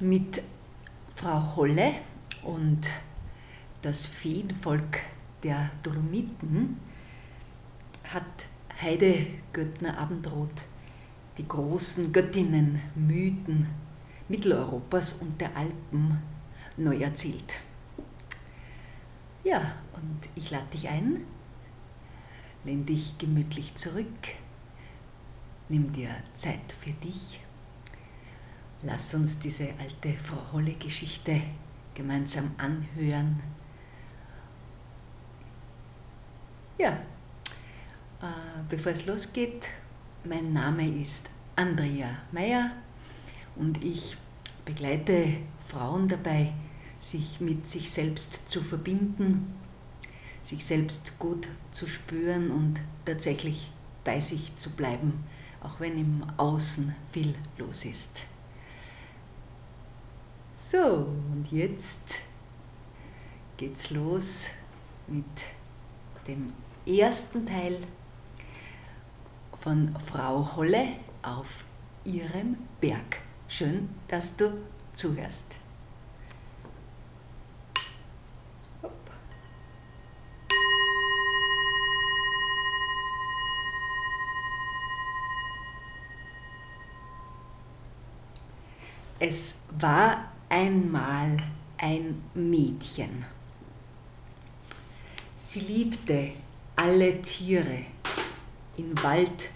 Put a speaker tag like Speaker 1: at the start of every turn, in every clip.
Speaker 1: mit Frau Holle und das Feenvolk der Dolomiten hat Heide Göttner Abendroth die großen Göttinnen, Mythen Mitteleuropas und der Alpen neu erzählt. Ja, und ich lade dich ein, lehn dich gemütlich zurück, nimm dir Zeit für dich Lass uns diese alte Frau Holle-Geschichte gemeinsam anhören. Ja, äh, bevor es losgeht, mein Name ist Andrea Meyer und ich begleite Frauen dabei, sich mit sich selbst zu verbinden, sich selbst gut zu spüren und tatsächlich bei sich zu bleiben, auch wenn im Außen viel los ist. So, und jetzt geht's los mit dem ersten Teil von Frau Holle auf ihrem Berg. Schön, dass du zuhörst. Es war einmal ein Mädchen. Sie liebte alle Tiere in Wald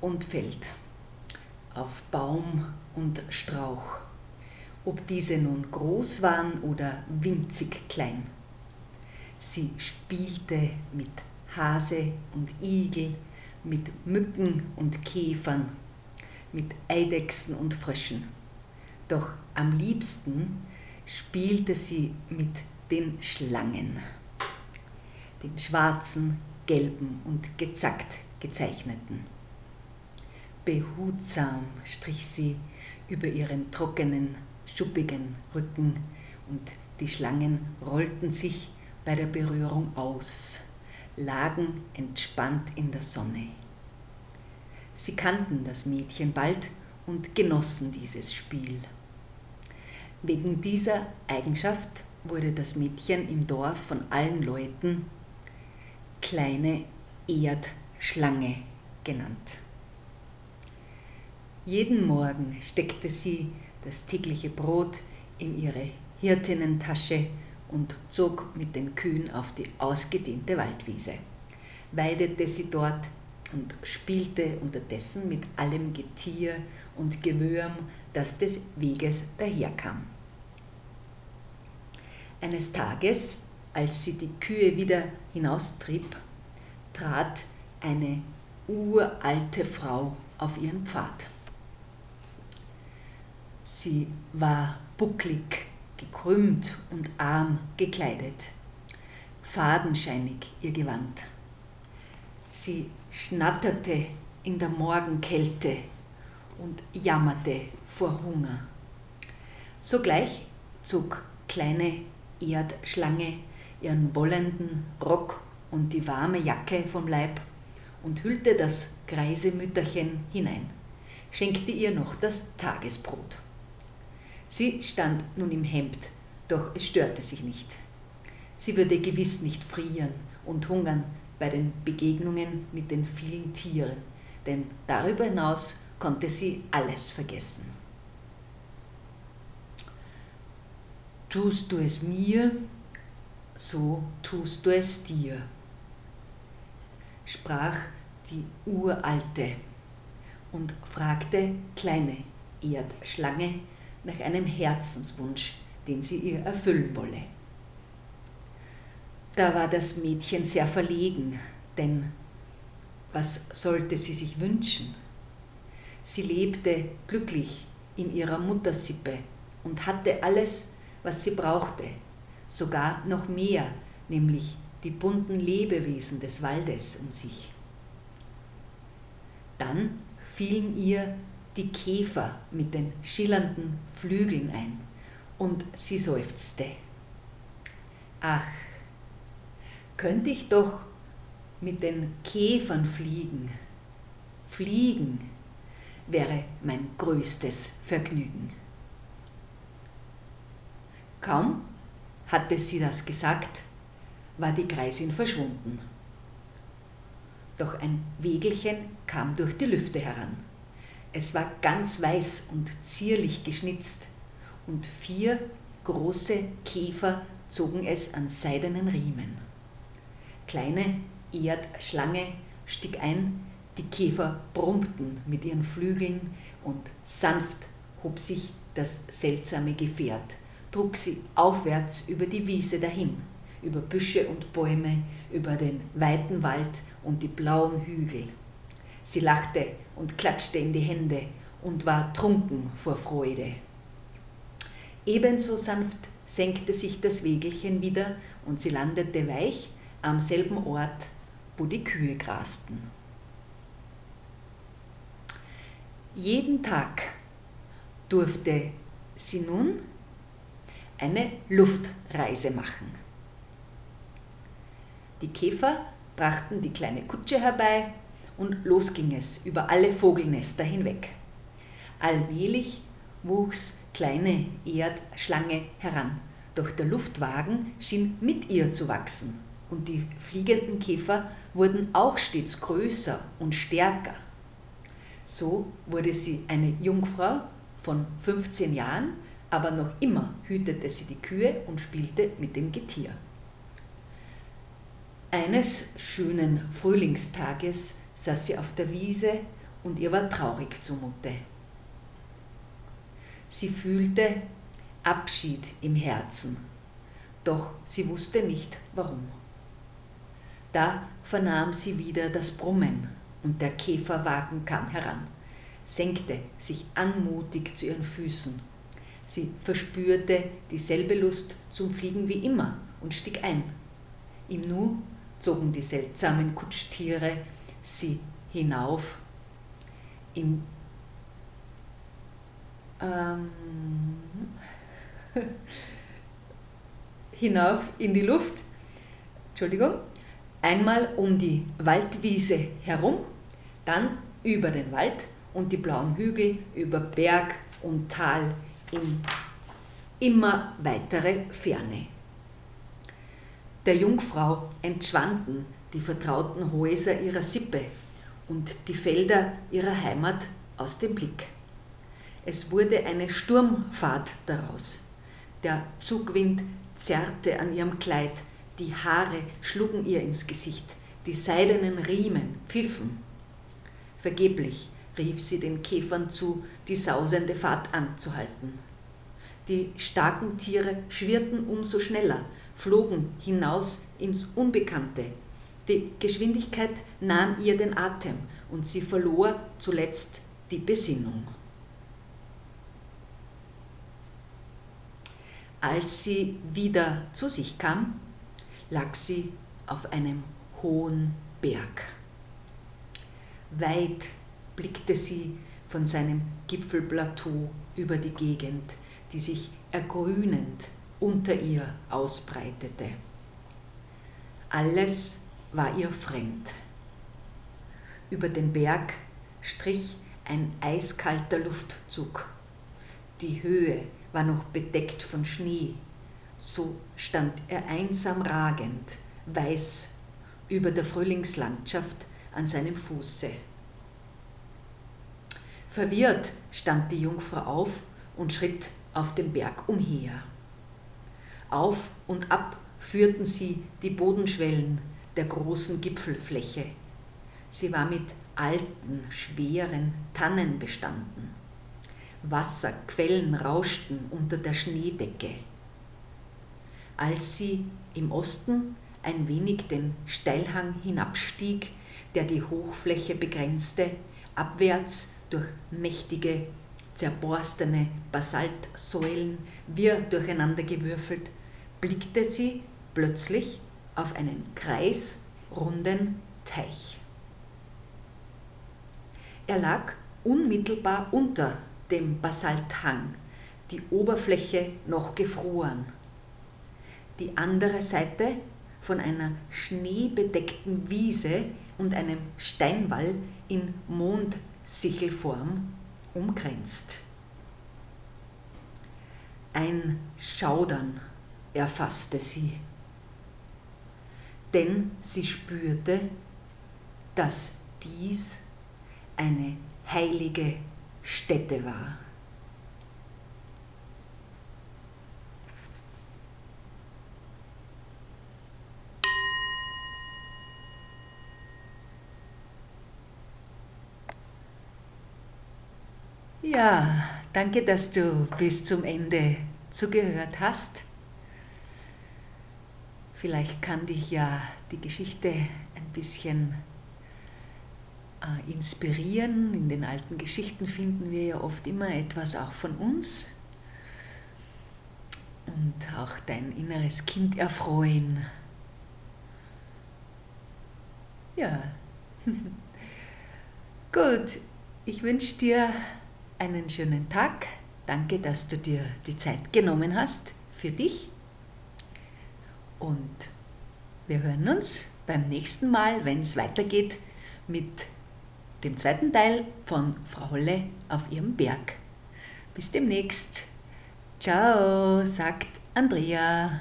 Speaker 1: und Feld, auf Baum und Strauch, ob diese nun groß waren oder winzig klein. Sie spielte mit Hase und Igel, mit Mücken und Käfern, mit Eidechsen und Fröschen doch am liebsten spielte sie mit den Schlangen, den schwarzen, gelben und gezackt gezeichneten. Behutsam strich sie über ihren trockenen, schuppigen Rücken und die Schlangen rollten sich bei der Berührung aus, lagen entspannt in der Sonne. Sie kannten das Mädchen bald und genossen dieses Spiel. Wegen dieser Eigenschaft wurde das Mädchen im Dorf von allen Leuten kleine Erdschlange genannt. Jeden Morgen steckte sie das tägliche Brot in ihre Hirtinnentasche und zog mit den Kühen auf die ausgedehnte Waldwiese, weidete sie dort und spielte unterdessen mit allem Getier und Gewürm, das des Weges daherkam. Eines Tages, als sie die Kühe wieder hinaustrieb, trat eine uralte Frau auf ihren Pfad. Sie war bucklig, gekrümmt und arm gekleidet, fadenscheinig ihr Gewand. Sie schnatterte in der Morgenkälte und jammerte vor Hunger. Sogleich zog kleine Erdschlange ihren wollenden Rock und die warme Jacke vom Leib und hüllte das greise Mütterchen hinein, schenkte ihr noch das Tagesbrot. Sie stand nun im Hemd, doch es störte sich nicht. Sie würde gewiss nicht frieren und hungern bei den Begegnungen mit den vielen Tieren, denn darüber hinaus konnte sie alles vergessen. Tust du es mir, so tust du es dir, sprach die Uralte und fragte kleine Erdschlange nach einem Herzenswunsch, den sie ihr erfüllen wolle. Da war das Mädchen sehr verlegen, denn was sollte sie sich wünschen? Sie lebte glücklich in ihrer Muttersippe und hatte alles, was sie brauchte, sogar noch mehr, nämlich die bunten Lebewesen des Waldes um sich. Dann fielen ihr die Käfer mit den schillernden Flügeln ein und sie seufzte. Ach, könnte ich doch mit den Käfern fliegen. Fliegen wäre mein größtes Vergnügen. Kaum hatte sie das gesagt, war die Greisin verschwunden. Doch ein Wegelchen kam durch die Lüfte heran. Es war ganz weiß und zierlich geschnitzt, und vier große Käfer zogen es an seidenen Riemen. Kleine Erdschlange stieg ein, die Käfer brummten mit ihren Flügeln und sanft hob sich das seltsame Gefährt, trug sie aufwärts über die Wiese dahin, über Büsche und Bäume, über den weiten Wald und die blauen Hügel. Sie lachte und klatschte in die Hände und war trunken vor Freude. Ebenso sanft senkte sich das Wägelchen wieder und sie landete weich am selben Ort, wo die Kühe grasten. Jeden Tag durfte sie nun eine Luftreise machen. Die Käfer brachten die kleine Kutsche herbei und los ging es über alle Vogelnester hinweg. Allmählich wuchs kleine Erdschlange heran, doch der Luftwagen schien mit ihr zu wachsen und die fliegenden Käfer wurden auch stets größer und stärker. So wurde sie eine Jungfrau von 15 Jahren, aber noch immer hütete sie die Kühe und spielte mit dem Getier. Eines schönen Frühlingstages saß sie auf der Wiese und ihr war traurig zumute. Sie fühlte Abschied im Herzen, doch sie wusste nicht warum. Da vernahm sie wieder das Brummen und der Käferwagen kam heran, senkte sich anmutig zu ihren Füßen. Sie verspürte dieselbe Lust zum Fliegen wie immer und stieg ein. Im Nu zogen die seltsamen Kutschtiere sie hinauf in ähm, hinauf in die Luft, Entschuldigung, einmal um die Waldwiese herum, dann über den Wald und die blauen Hügel, über Berg und Tal in immer weitere Ferne. Der Jungfrau entschwanden die vertrauten Häuser ihrer Sippe und die Felder ihrer Heimat aus dem Blick. Es wurde eine Sturmfahrt daraus. Der Zugwind zerrte an ihrem Kleid, die Haare schlugen ihr ins Gesicht, die seidenen Riemen pfiffen. Vergeblich rief sie den Käfern zu, die sausende Fahrt anzuhalten. Die starken Tiere schwirrten umso schneller, flogen hinaus ins Unbekannte. Die Geschwindigkeit nahm ihr den Atem und sie verlor zuletzt die Besinnung. Als sie wieder zu sich kam, lag sie auf einem hohen Berg. Weit blickte sie von seinem Gipfelplateau über die Gegend, die sich ergrünend unter ihr ausbreitete. Alles war ihr fremd. Über den Berg strich ein eiskalter Luftzug. Die Höhe war noch bedeckt von Schnee. So stand er einsam ragend, weiß über der Frühlingslandschaft an seinem Fuße. Verwirrt stand die Jungfrau auf und schritt auf dem Berg umher. Auf und ab führten sie die Bodenschwellen der großen Gipfelfläche. Sie war mit alten, schweren Tannen bestanden. Wasserquellen rauschten unter der Schneedecke. Als sie im Osten ein wenig den Steilhang hinabstieg, der die Hochfläche begrenzte, abwärts durch mächtige, zerborstene Basaltsäulen, wir durcheinandergewürfelt, blickte sie plötzlich auf einen kreisrunden Teich. Er lag unmittelbar unter dem Basalthang, die Oberfläche noch gefroren. Die andere Seite von einer schneebedeckten Wiese und einem Steinwall in Mondsichelform umgrenzt. Ein Schaudern erfasste sie, denn sie spürte, dass dies eine heilige Stätte war. Ja, danke, dass du bis zum Ende zugehört hast. Vielleicht kann dich ja die Geschichte ein bisschen äh, inspirieren. In den alten Geschichten finden wir ja oft immer etwas auch von uns und auch dein inneres Kind erfreuen. Ja, gut, ich wünsche dir einen schönen Tag. Danke, dass du dir die Zeit genommen hast für dich. Und wir hören uns beim nächsten Mal, wenn es weitergeht mit dem zweiten Teil von Frau Holle auf ihrem Berg. Bis demnächst. Ciao, sagt Andrea.